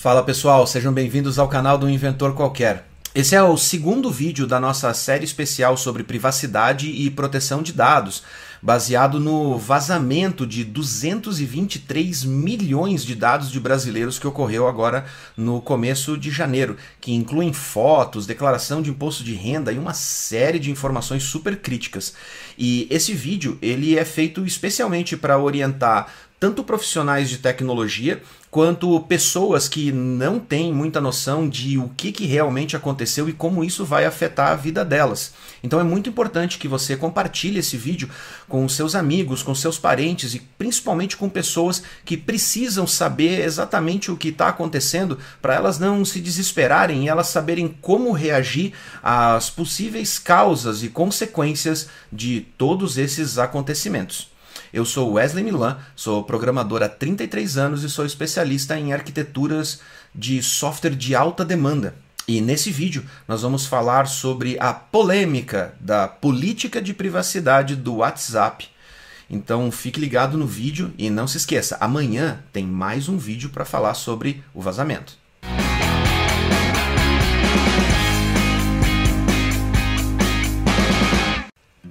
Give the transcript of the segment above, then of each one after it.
Fala pessoal, sejam bem-vindos ao canal do Inventor Qualquer. Esse é o segundo vídeo da nossa série especial sobre privacidade e proteção de dados, baseado no vazamento de 223 milhões de dados de brasileiros que ocorreu agora no começo de janeiro, que incluem fotos, declaração de imposto de renda e uma série de informações super críticas. E esse vídeo ele é feito especialmente para orientar tanto profissionais de tecnologia quanto pessoas que não têm muita noção de o que, que realmente aconteceu e como isso vai afetar a vida delas. Então é muito importante que você compartilhe esse vídeo com seus amigos, com seus parentes e principalmente com pessoas que precisam saber exatamente o que está acontecendo para elas não se desesperarem e elas saberem como reagir às possíveis causas e consequências de todos esses acontecimentos. Eu sou Wesley Milan, sou programador há 33 anos e sou especialista em arquiteturas de software de alta demanda. E nesse vídeo nós vamos falar sobre a polêmica da política de privacidade do WhatsApp. Então fique ligado no vídeo e não se esqueça, amanhã tem mais um vídeo para falar sobre o vazamento.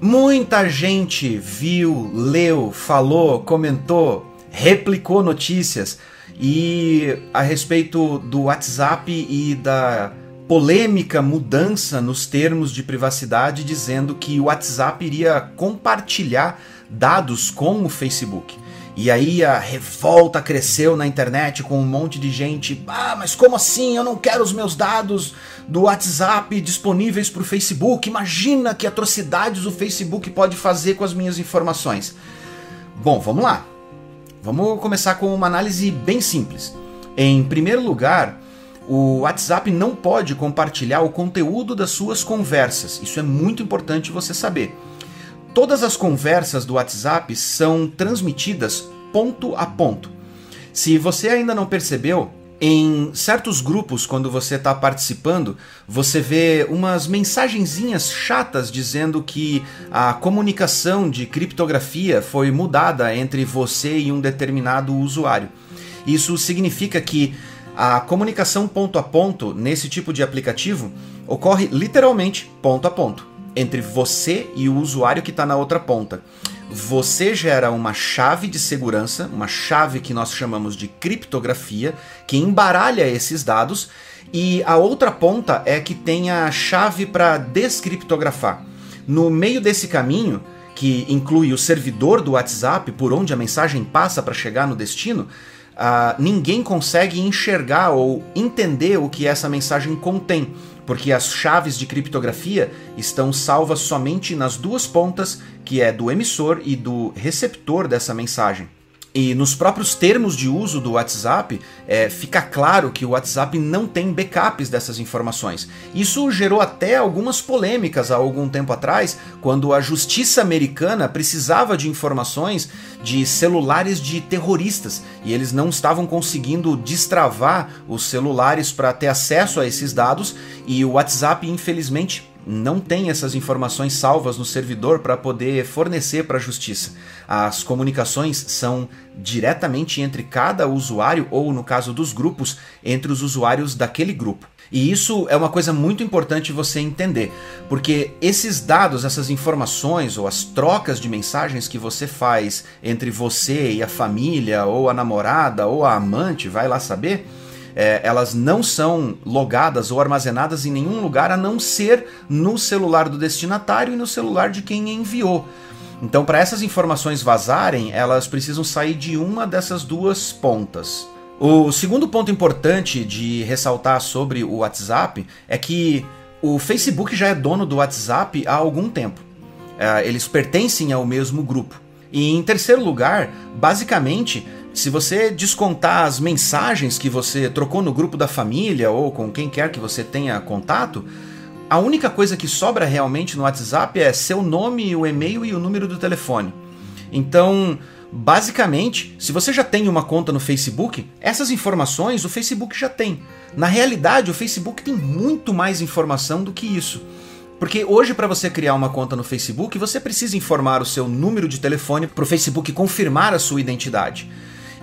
Muita gente viu, leu, falou, comentou, replicou notícias e a respeito do WhatsApp e da polêmica mudança nos termos de privacidade, dizendo que o WhatsApp iria compartilhar dados com o Facebook. E aí a revolta cresceu na internet com um monte de gente. Ah, mas como assim? Eu não quero os meus dados do WhatsApp disponíveis para o Facebook. Imagina que atrocidades o Facebook pode fazer com as minhas informações. Bom, vamos lá. Vamos começar com uma análise bem simples. Em primeiro lugar, o WhatsApp não pode compartilhar o conteúdo das suas conversas. Isso é muito importante você saber. Todas as conversas do WhatsApp são transmitidas ponto a ponto. Se você ainda não percebeu, em certos grupos, quando você está participando, você vê umas mensagenzinhas chatas dizendo que a comunicação de criptografia foi mudada entre você e um determinado usuário. Isso significa que a comunicação ponto a ponto nesse tipo de aplicativo ocorre literalmente ponto a ponto entre você e o usuário que está na outra ponta. Você gera uma chave de segurança, uma chave que nós chamamos de criptografia, que embaralha esses dados, e a outra ponta é que tem a chave para descriptografar. No meio desse caminho, que inclui o servidor do WhatsApp, por onde a mensagem passa para chegar no destino, uh, ninguém consegue enxergar ou entender o que essa mensagem contém porque as chaves de criptografia estão salvas somente nas duas pontas, que é do emissor e do receptor dessa mensagem. E nos próprios termos de uso do WhatsApp, é, fica claro que o WhatsApp não tem backups dessas informações. Isso gerou até algumas polêmicas há algum tempo atrás, quando a justiça americana precisava de informações de celulares de terroristas e eles não estavam conseguindo destravar os celulares para ter acesso a esses dados, e o WhatsApp, infelizmente, não tem essas informações salvas no servidor para poder fornecer para a justiça. As comunicações são diretamente entre cada usuário, ou no caso dos grupos, entre os usuários daquele grupo. E isso é uma coisa muito importante você entender, porque esses dados, essas informações ou as trocas de mensagens que você faz entre você e a família, ou a namorada, ou a amante, vai lá saber é, elas não são logadas ou armazenadas em nenhum lugar a não ser no celular do destinatário e no celular de quem enviou. Então, para essas informações vazarem, elas precisam sair de uma dessas duas pontas. O segundo ponto importante de ressaltar sobre o WhatsApp é que o Facebook já é dono do WhatsApp há algum tempo. É, eles pertencem ao mesmo grupo. E em terceiro lugar, basicamente, se você descontar as mensagens que você trocou no grupo da família ou com quem quer que você tenha contato, a única coisa que sobra realmente no WhatsApp é seu nome, o e-mail e o número do telefone. Então, basicamente, se você já tem uma conta no Facebook, essas informações o Facebook já tem. Na realidade, o Facebook tem muito mais informação do que isso. Porque hoje, para você criar uma conta no Facebook, você precisa informar o seu número de telefone para o Facebook confirmar a sua identidade.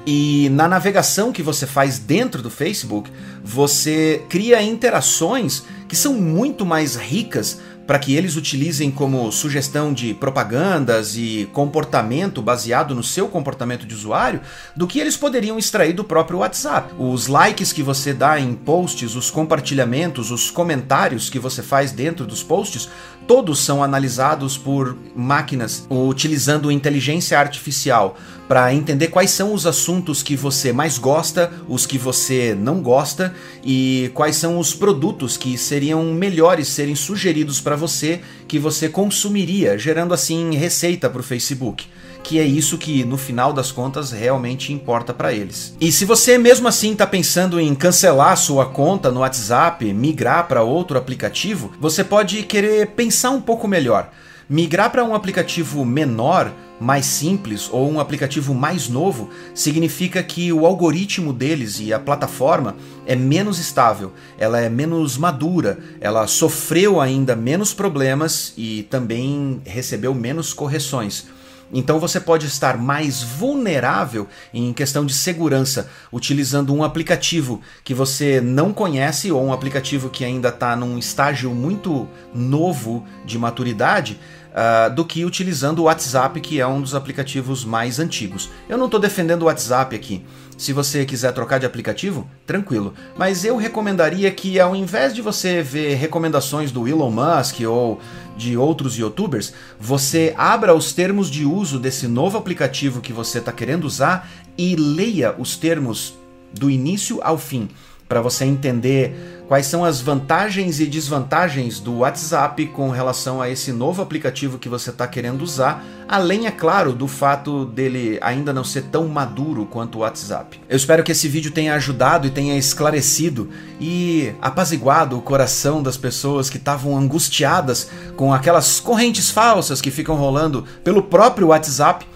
E na navegação que você faz dentro do Facebook, você cria interações que são muito mais ricas para que eles utilizem como sugestão de propagandas e comportamento baseado no seu comportamento de usuário do que eles poderiam extrair do próprio WhatsApp. Os likes que você dá em posts, os compartilhamentos, os comentários que você faz dentro dos posts, todos são analisados por máquinas utilizando inteligência artificial para entender quais são os assuntos que você mais gosta, os que você não gosta e quais são os produtos que seriam melhores serem sugeridos para você que você consumiria, gerando assim receita para o Facebook que é isso que no final das contas realmente importa para eles. E se você mesmo assim está pensando em cancelar sua conta no WhatsApp, migrar para outro aplicativo, você pode querer pensar um pouco melhor. Migrar para um aplicativo menor, mais simples ou um aplicativo mais novo significa que o algoritmo deles e a plataforma é menos estável, ela é menos madura, ela sofreu ainda menos problemas e também recebeu menos correções. Então você pode estar mais vulnerável em questão de segurança utilizando um aplicativo que você não conhece ou um aplicativo que ainda está num estágio muito novo de maturidade uh, do que utilizando o WhatsApp, que é um dos aplicativos mais antigos. Eu não estou defendendo o WhatsApp aqui. Se você quiser trocar de aplicativo, tranquilo. Mas eu recomendaria que ao invés de você ver recomendações do Elon Musk ou de outros youtubers, você abra os termos de uso desse novo aplicativo que você está querendo usar e leia os termos do início ao fim para você entender quais são as vantagens e desvantagens do WhatsApp com relação a esse novo aplicativo que você está querendo usar, além, é claro, do fato dele ainda não ser tão maduro quanto o WhatsApp. Eu espero que esse vídeo tenha ajudado e tenha esclarecido e apaziguado o coração das pessoas que estavam angustiadas com aquelas correntes falsas que ficam rolando pelo próprio WhatsApp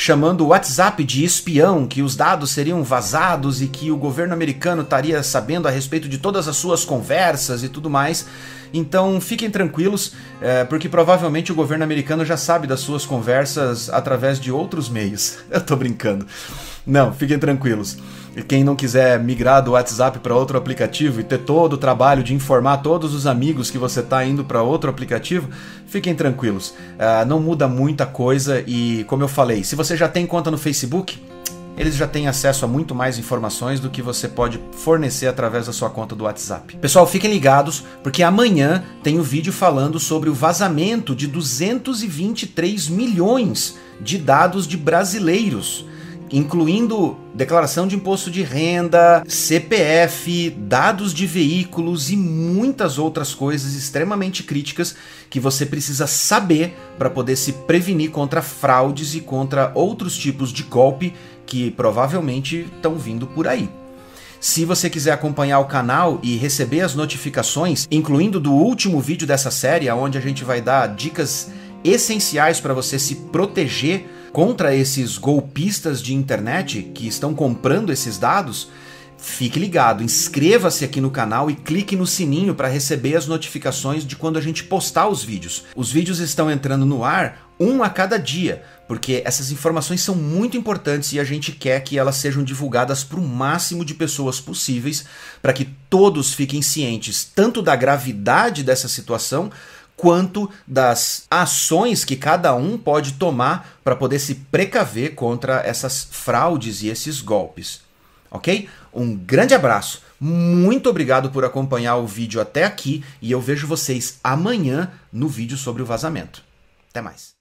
chamando o WhatsApp de espião, que os dados seriam vazados e que o governo americano estaria sabendo a respeito de todas as suas conversas e tudo mais. Então fiquem tranquilos, é, porque provavelmente o governo americano já sabe das suas conversas através de outros meios. Eu tô brincando. Não, fiquem tranquilos. E quem não quiser migrar do WhatsApp para outro aplicativo e ter todo o trabalho de informar todos os amigos que você está indo para outro aplicativo, fiquem tranquilos. Uh, não muda muita coisa e, como eu falei, se você já tem conta no Facebook, eles já têm acesso a muito mais informações do que você pode fornecer através da sua conta do WhatsApp. Pessoal, fiquem ligados, porque amanhã tem o um vídeo falando sobre o vazamento de 223 milhões de dados de brasileiros incluindo declaração de imposto de renda, CPF, dados de veículos e muitas outras coisas extremamente críticas que você precisa saber para poder se prevenir contra fraudes e contra outros tipos de golpe que provavelmente estão vindo por aí. Se você quiser acompanhar o canal e receber as notificações, incluindo do último vídeo dessa série, onde a gente vai dar dicas essenciais para você se proteger contra esses golpistas de internet que estão comprando esses dados, fique ligado, inscreva-se aqui no canal e clique no sininho para receber as notificações de quando a gente postar os vídeos. Os vídeos estão entrando no ar um a cada dia, porque essas informações são muito importantes e a gente quer que elas sejam divulgadas para o máximo de pessoas possíveis, para que todos fiquem cientes tanto da gravidade dessa situação quanto das ações que cada um pode tomar para poder se precaver contra essas fraudes e esses golpes. Ok? Um grande abraço, muito obrigado por acompanhar o vídeo até aqui e eu vejo vocês amanhã no vídeo sobre o vazamento. Até mais.